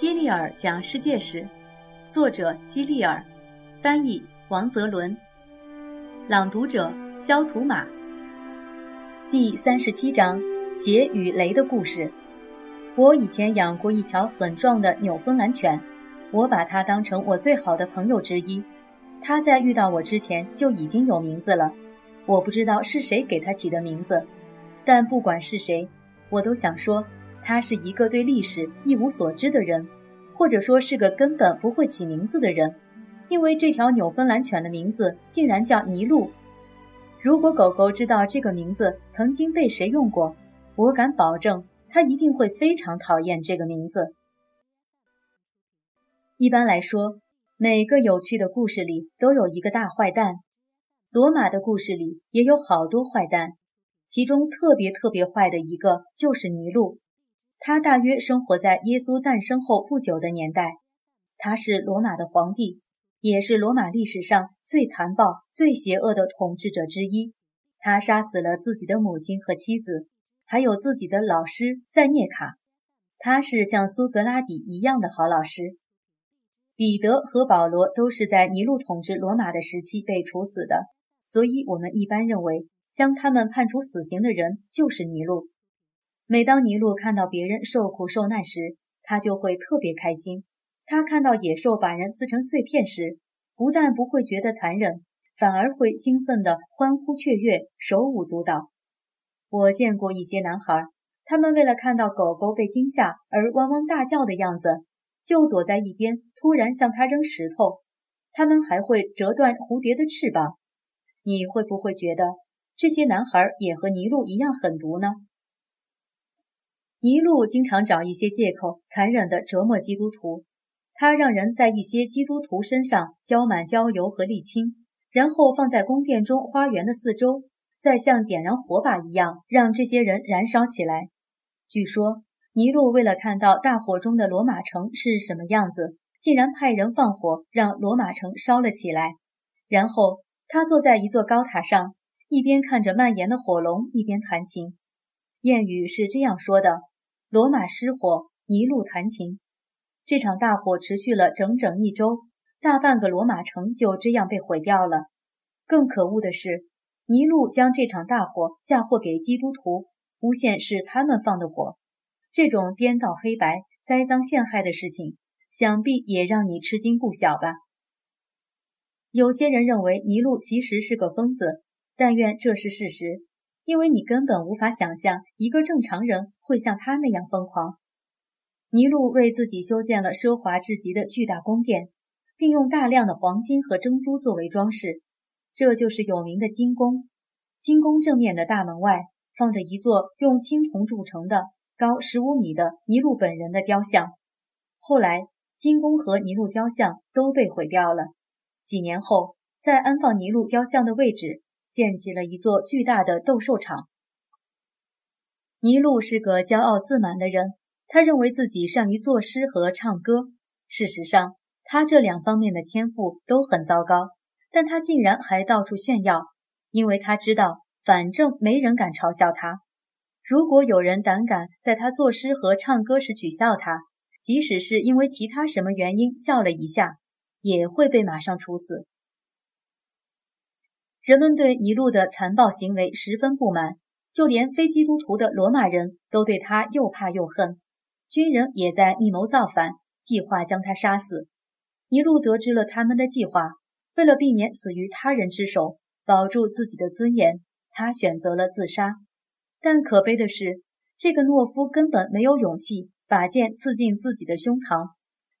希利尔讲世界史，作者希利尔，翻译王泽伦，朗读者肖图马。第三十七章：血与雷的故事。我以前养过一条很壮的纽芬兰犬，我把它当成我最好的朋友之一。它在遇到我之前就已经有名字了，我不知道是谁给它起的名字，但不管是谁，我都想说。他是一个对历史一无所知的人，或者说是个根本不会起名字的人，因为这条纽芬兰犬的名字竟然叫尼禄。如果狗狗知道这个名字曾经被谁用过，我敢保证，它一定会非常讨厌这个名字。一般来说，每个有趣的故事里都有一个大坏蛋，罗马的故事里也有好多坏蛋，其中特别特别坏的一个就是尼禄。他大约生活在耶稣诞生后不久的年代，他是罗马的皇帝，也是罗马历史上最残暴、最邪恶的统治者之一。他杀死了自己的母亲和妻子，还有自己的老师塞涅卡。他是像苏格拉底一样的好老师。彼得和保罗都是在尼禄统治罗马的时期被处死的，所以我们一般认为将他们判处死刑的人就是尼禄。每当尼禄看到别人受苦受难时，他就会特别开心。他看到野兽把人撕成碎片时，不但不会觉得残忍，反而会兴奋地欢呼雀跃、手舞足蹈。我见过一些男孩，他们为了看到狗狗被惊吓而汪汪大叫的样子，就躲在一边，突然向它扔石头。他们还会折断蝴蝶的翅膀。你会不会觉得这些男孩也和尼禄一样狠毒呢？尼禄经常找一些借口，残忍地折磨基督徒。他让人在一些基督徒身上浇满焦油和沥青，然后放在宫殿中花园的四周，再像点燃火把一样让这些人燃烧起来。据说，尼禄为了看到大火中的罗马城是什么样子，竟然派人放火让罗马城烧了起来。然后他坐在一座高塔上，一边看着蔓延的火龙，一边弹琴。谚语是这样说的。罗马失火，尼禄弹琴。这场大火持续了整整一周，大半个罗马城就这样被毁掉了。更可恶的是，尼禄将这场大火嫁祸给基督徒，诬陷是他们放的火。这种颠倒黑白、栽赃陷害的事情，想必也让你吃惊不小吧？有些人认为尼禄其实是个疯子，但愿这是事实。因为你根本无法想象一个正常人会像他那样疯狂。尼禄为自己修建了奢华至极的巨大宫殿，并用大量的黄金和珍珠作为装饰，这就是有名的金宫。金宫正面的大门外放着一座用青铜铸成的、高十五米的尼禄本人的雕像。后来，金宫和尼禄雕像都被毁掉了。几年后，在安放尼禄雕像的位置。建起了一座巨大的斗兽场。尼禄是个骄傲自满的人，他认为自己善于作诗和唱歌。事实上，他这两方面的天赋都很糟糕，但他竟然还到处炫耀，因为他知道，反正没人敢嘲笑他。如果有人胆敢在他作诗和唱歌时取笑他，即使是因为其他什么原因笑了一下，也会被马上处死。人们对尼禄的残暴行为十分不满，就连非基督徒的罗马人都对他又怕又恨。军人也在密谋造反，计划将他杀死。尼禄得知了他们的计划，为了避免死于他人之手，保住自己的尊严，他选择了自杀。但可悲的是，这个懦夫根本没有勇气把剑刺进自己的胸膛。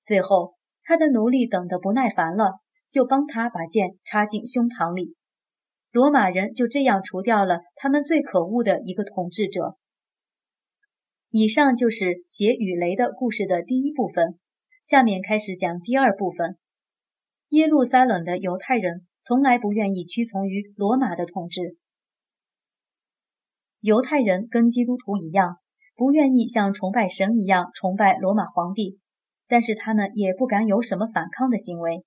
最后，他的奴隶等得不耐烦了，就帮他把剑插进胸膛里。罗马人就这样除掉了他们最可恶的一个统治者。以上就是血与雷的故事的第一部分，下面开始讲第二部分。耶路撒冷的犹太人从来不愿意屈从于罗马的统治。犹太人跟基督徒一样，不愿意像崇拜神一样崇拜罗马皇帝，但是他们也不敢有什么反抗的行为。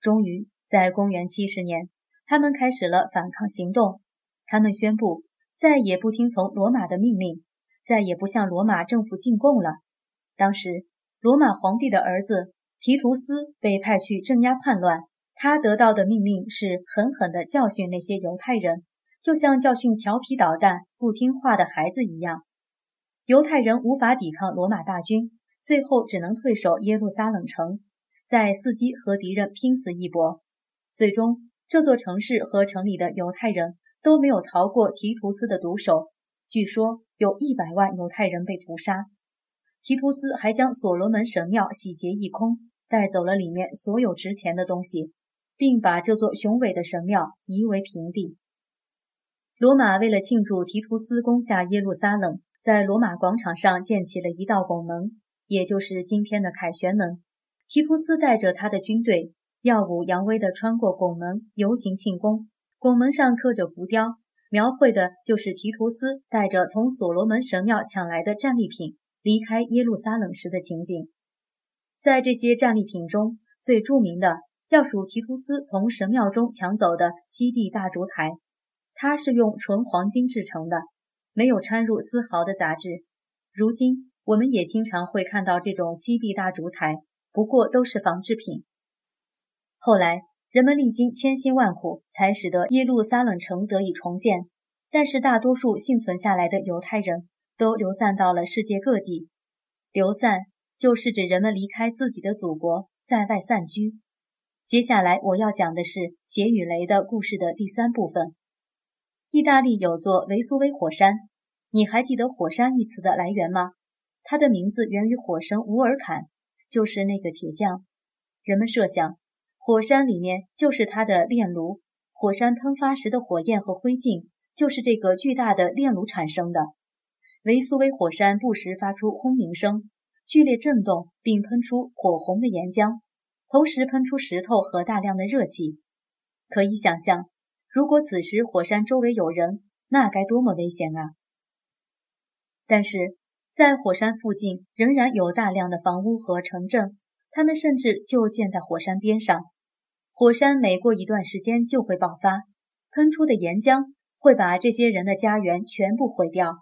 终于，在公元七十年。他们开始了反抗行动。他们宣布再也不听从罗马的命令，再也不向罗马政府进贡了。当时，罗马皇帝的儿子提图斯被派去镇压叛乱，他得到的命令是狠狠地教训那些犹太人，就像教训调皮捣蛋、不听话的孩子一样。犹太人无法抵抗罗马大军，最后只能退守耶路撒冷城，在伺机和敌人拼死一搏。最终，这座城市和城里的犹太人都没有逃过提图斯的毒手。据说有一百万犹太人被屠杀。提图斯还将所罗门神庙洗劫一空，带走了里面所有值钱的东西，并把这座雄伟的神庙夷为平地。罗马为了庆祝提图斯攻下耶路撒冷。在罗马广场上建起了一道拱门，也就是今天的凯旋门。提图斯带着他的军队耀武扬威地穿过拱门，游行庆功。拱门上刻着浮雕，描绘的就是提图斯带着从所罗门神庙抢来的战利品离开耶路撒冷时的情景。在这些战利品中，最著名的要数提图斯从神庙中抢走的七臂大烛台，它是用纯黄金制成的。没有掺入丝毫的杂质。如今，我们也经常会看到这种七臂大烛台，不过都是仿制品。后来，人们历经千辛万苦，才使得耶路撒冷城得以重建。但是，大多数幸存下来的犹太人都流散到了世界各地。流散就是指人们离开自己的祖国，在外散居。接下来我要讲的是血与雷的故事的第三部分。意大利有座维苏威火山，你还记得“火山”一词的来源吗？它的名字源于火神乌尔坎，就是那个铁匠。人们设想，火山里面就是它的炼炉，火山喷发时的火焰和灰烬就是这个巨大的炼炉产生的。维苏威火山不时发出轰鸣声，剧烈震动，并喷出火红的岩浆，同时喷出石头和大量的热气。可以想象。如果此时火山周围有人，那该多么危险啊！但是在火山附近仍然有大量的房屋和城镇，他们甚至就建在火山边上。火山每过一段时间就会爆发，喷出的岩浆会把这些人的家园全部毁掉。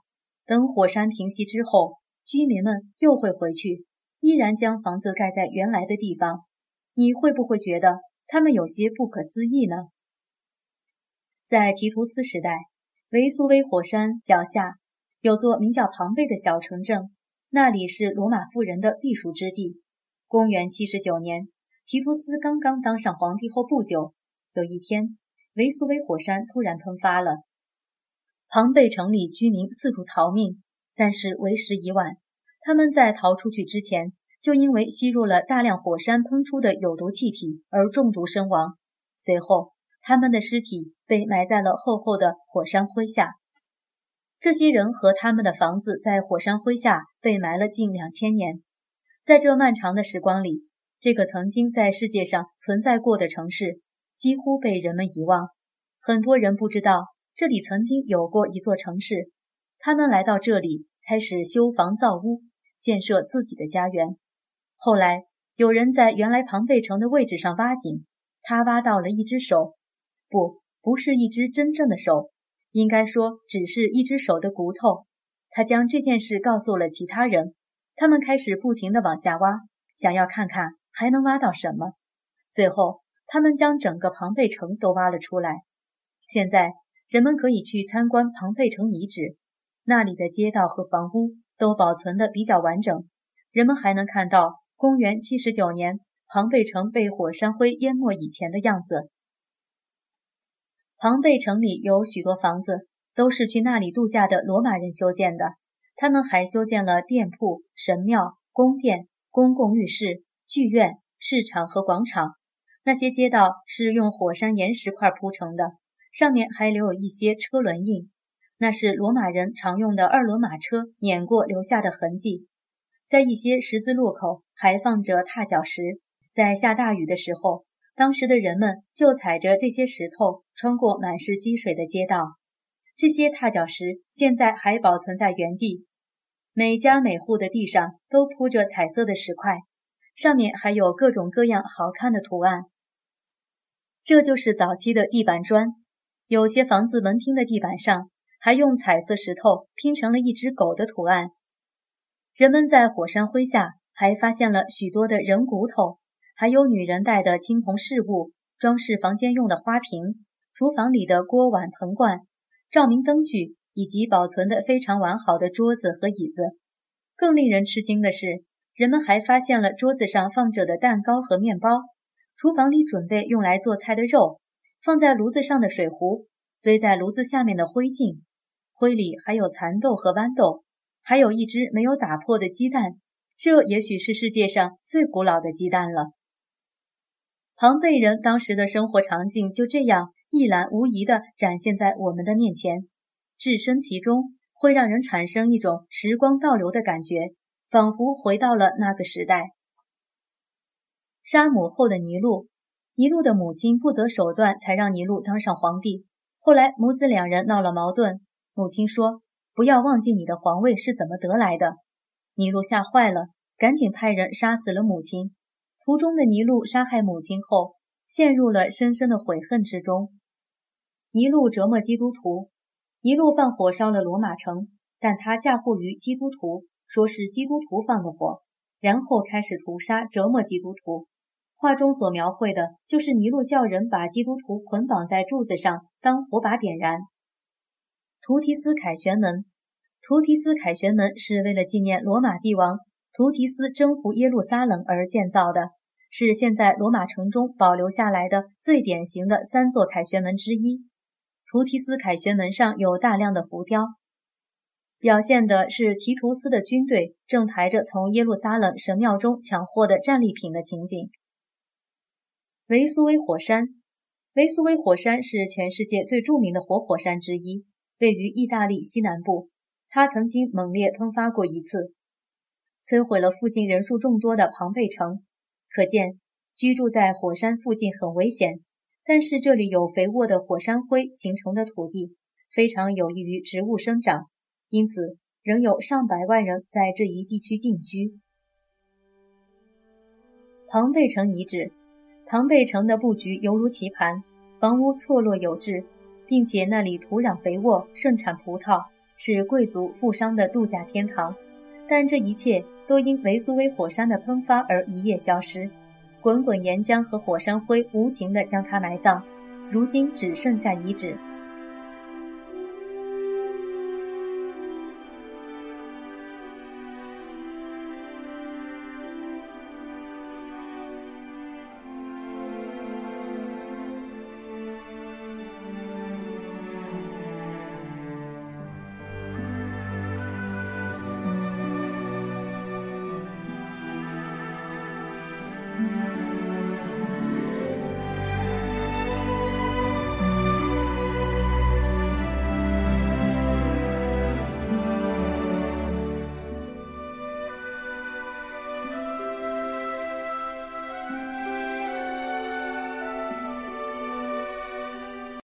等火山平息之后，居民们又会回去，依然将房子盖在原来的地方。你会不会觉得他们有些不可思议呢？在提图斯时代，维苏威火山脚下有座名叫庞贝的小城镇，那里是罗马富人的避暑之地。公元七十九年，提图斯刚刚当上皇帝后不久，有一天，维苏威火山突然喷发了，庞贝城里居民四处逃命，但是为时已晚。他们在逃出去之前，就因为吸入了大量火山喷出的有毒气体而中毒身亡。随后，他们的尸体被埋在了厚厚的火山灰下。这些人和他们的房子在火山灰下被埋了近两千年。在这漫长的时光里，这个曾经在世界上存在过的城市几乎被人们遗忘。很多人不知道这里曾经有过一座城市。他们来到这里，开始修房造屋，建设自己的家园。后来，有人在原来庞贝城的位置上挖井，他挖到了一只手。不，不是一只真正的手，应该说只是一只手的骨头。他将这件事告诉了其他人，他们开始不停地往下挖，想要看看还能挖到什么。最后，他们将整个庞贝城都挖了出来。现在，人们可以去参观庞贝城遗址，那里的街道和房屋都保存得比较完整。人们还能看到公元七十九年庞贝城被火山灰淹没以前的样子。庞贝城里有许多房子，都是去那里度假的罗马人修建的。他们还修建了店铺、神庙、宫殿、公共浴室、剧院、市场和广场。那些街道是用火山岩石块铺成的，上面还留有一些车轮印，那是罗马人常用的二轮马车碾过留下的痕迹。在一些十字路口还放着踏脚石，在下大雨的时候。当时的人们就踩着这些石头穿过满是积水的街道，这些踏脚石现在还保存在原地。每家每户的地上都铺着彩色的石块，上面还有各种各样好看的图案。这就是早期的地板砖。有些房子门厅的地板上还用彩色石头拼成了一只狗的图案。人们在火山灰下还发现了许多的人骨头，还有女人戴的青铜饰物，装饰房间用的花瓶，厨房里的锅碗盆罐，照明灯具，以及保存的非常完好的桌子和椅子。更令人吃惊的是，人们还发现了桌子上放着的蛋糕和面包，厨房里准备用来做菜的肉，放在炉子上的水壶，堆在炉子下面的灰烬，灰里还有蚕豆和豌豆，还有一只没有打破的鸡蛋。这也许是世界上最古老的鸡蛋了。庞贝人当时的生活场景就这样一览无遗地展现在我们的面前，置身其中会让人产生一种时光倒流的感觉，仿佛回到了那个时代。杀母后的尼禄，尼禄的母亲不择手段才让尼禄当上皇帝。后来母子两人闹了矛盾，母亲说：“不要忘记你的皇位是怎么得来的。”尼禄吓坏了，赶紧派人杀死了母亲。途中的尼禄杀害母亲后，陷入了深深的悔恨之中。尼禄折磨基督徒，尼禄放火烧了罗马城，但他嫁祸于基督徒，说是基督徒放的火，然后开始屠杀折磨基督徒。画中所描绘的就是尼禄叫人把基督徒捆绑在柱子上，当火把点燃。图提斯凯旋门。图提斯凯旋门是为了纪念罗马帝王图提斯征服耶路撒冷而建造的，是现在罗马城中保留下来的最典型的三座凯旋门之一。图提斯凯旋门上有大量的浮雕，表现的是提图斯的军队正抬着从耶路撒冷神庙中抢获的战利品的情景。维苏威火山，维苏威火山是全世界最著名的活火山之一，位于意大利西南部。它曾经猛烈喷发过一次，摧毁了附近人数众多的庞贝城。可见，居住在火山附近很危险。但是这里有肥沃的火山灰形成的土地，非常有益于植物生长，因此仍有上百万人在这一地区定居。庞贝城遗址，庞贝城的布局犹如棋盘，房屋错落有致，并且那里土壤肥沃，盛产葡萄。是贵族富商的度假天堂，但这一切都因维苏威火山的喷发而一夜消失。滚滚岩浆和火山灰无情地将它埋葬，如今只剩下遗址。